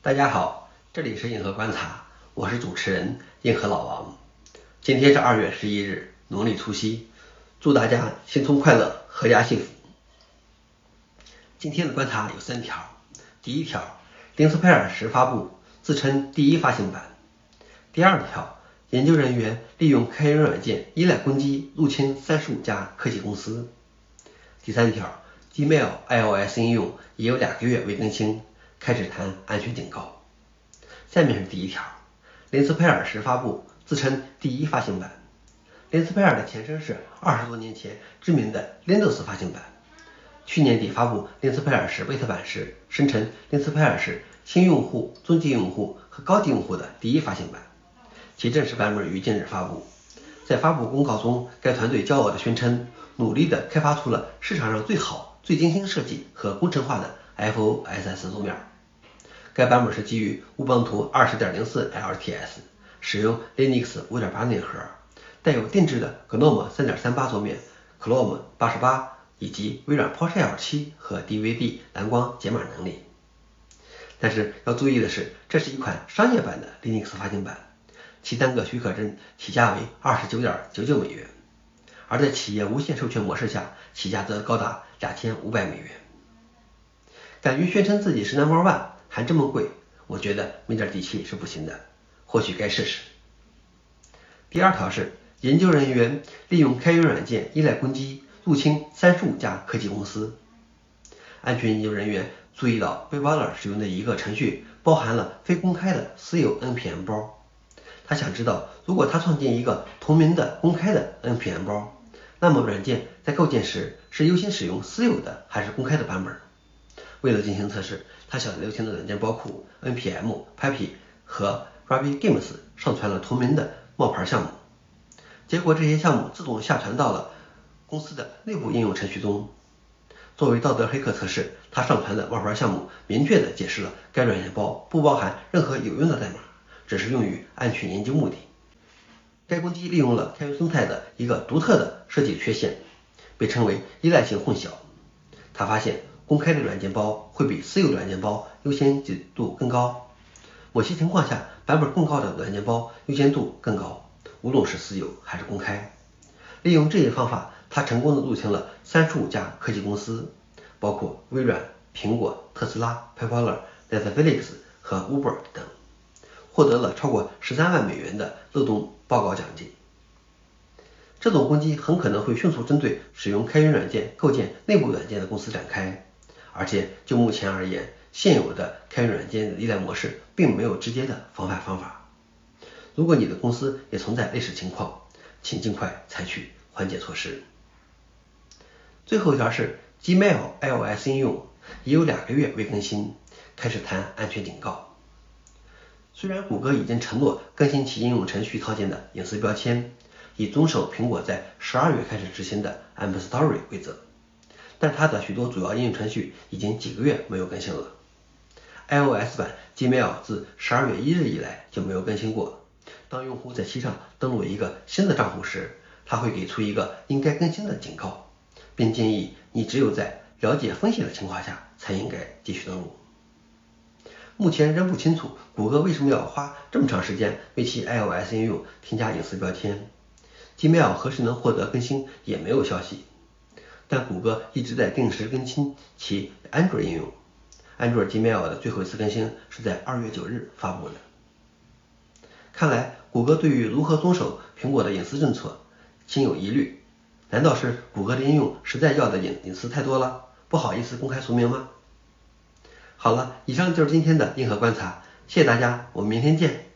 大家好，这里是硬核观察，我是主持人硬核老王。今天是二月十一日，农历除夕，祝大家新春快乐，阖家幸福。今天的观察有三条，第一条，林斯佩尔十发布，自称第一发行版。第二条，研究人员利用开源软件依赖攻击入侵三十五家科技公司。第三条，Gmail iOS 应用已有两个月未更新。开始谈安全警告。下面是第一条，林斯佩尔十发布，自称第一发行版。林斯佩尔的前身是二十多年前知名的 Windows 发行版。去年底发布林斯佩尔十贝塔版时，声称林斯佩尔是新用户、中级用户和高级用户的第一发行版。其正式版本于近日发布。在发布公告中，该团队骄傲地宣称，努力地开发出了市场上最好、最精心设计和工程化的 FOSS 桌面。该版本是基于乌邦图20.04 LTS，使用 Linux 5.8内核，带有定制的 GNOME 3.38桌面、Chrome 88以及微软 PowerShell 7和 DVD 蓝光解码能力。但是要注意的是，这是一款商业版的 Linux 发行版，其单个许可证起价为29.99美元，而在企业无限授权模式下，起价则高达2500美元。敢于宣称自己是 Number One。还这么贵，我觉得没点底气是不行的，或许该试试。第二条是，研究人员利用开源软件依赖攻击入侵三十五家科技公司。安全研究人员注意到，背包者使用的一个程序包含了非公开的私有 npm 包。他想知道，如果他创建一个同名的公开的 npm 包，那么软件在构建时是优先使用私有的还是公开的版本？为了进行测试，他向流行的软件包库 npm、Puppy 和 RubyGames 上传了同名的冒牌项目，结果这些项目自动下传到了公司的内部应用程序中。作为道德黑客测试，他上传的冒牌项目明确地解释了该软件包不包含任何有用的代码，只是用于安全研究目的。该攻击利用了开源生态的一个独特的设计缺陷，被称为依赖性混淆。他发现。公开的软件包会比私有软件包优先级度更高，某些情况下，版本更高的软件包优先度更高，无论是私有还是公开。利用这一方法，他成功的入侵了三十五家科技公司，包括微软、苹果、特斯拉、PayPal、Netflix 和 Uber 等，获得了超过十三万美元的漏洞报告奖金。这种攻击很可能会迅速针对使用开源软件构建内部软件的公司展开。而且就目前而言，现有的开源软件的依赖模式并没有直接的防范方法。如果你的公司也存在类似情况，请尽快采取缓解措施。最后一条是 Gmail iOS 应用已有两个月未更新，开始谈安全警告。虽然谷歌已经承诺更新其应用程序套件的隐私标签，以遵守苹果在十二月开始执行的 App Store 规则。但它的许多主要应用程序已经几个月没有更新了。iOS 版 Gmail 自十二月一日以来就没有更新过。当用户在其上登录一个新的账户时，它会给出一个应该更新的警告，并建议你只有在了解风险的情况下才应该继续登录。目前仍不清楚谷歌为什么要花这么长时间为其 iOS 应用添加隐私标签。Gmail 何时能获得更新也没有消息。但谷歌一直在定时更新其安卓应用。安卓 Gmail 的最后一次更新是在二月九日发布的。看来谷歌对于如何遵守苹果的隐私政策心有疑虑。难道是谷歌的应用实在要的隐隐私太多了，不好意思公开署名吗？好了，以上就是今天的硬核观察，谢谢大家，我们明天见。